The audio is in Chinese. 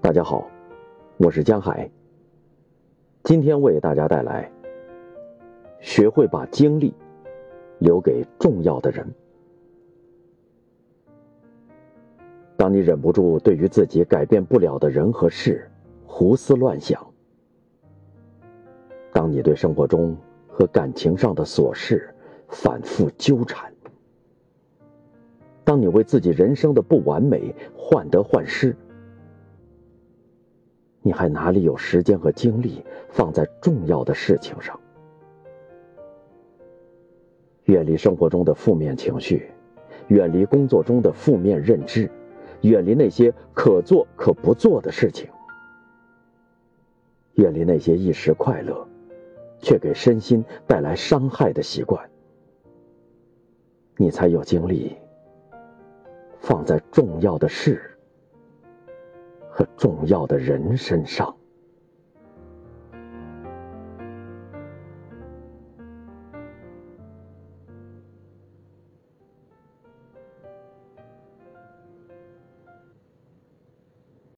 大家好，我是江海。今天为大家带来：学会把精力留给重要的人。当你忍不住对于自己改变不了的人和事胡思乱想，当你对生活中和感情上的琐事反复纠缠，当你为自己人生的不完美患得患失。你还哪里有时间和精力放在重要的事情上？远离生活中的负面情绪，远离工作中的负面认知，远离那些可做可不做的事情，远离那些一时快乐却给身心带来伤害的习惯，你才有精力放在重要的事。和重要的人身上。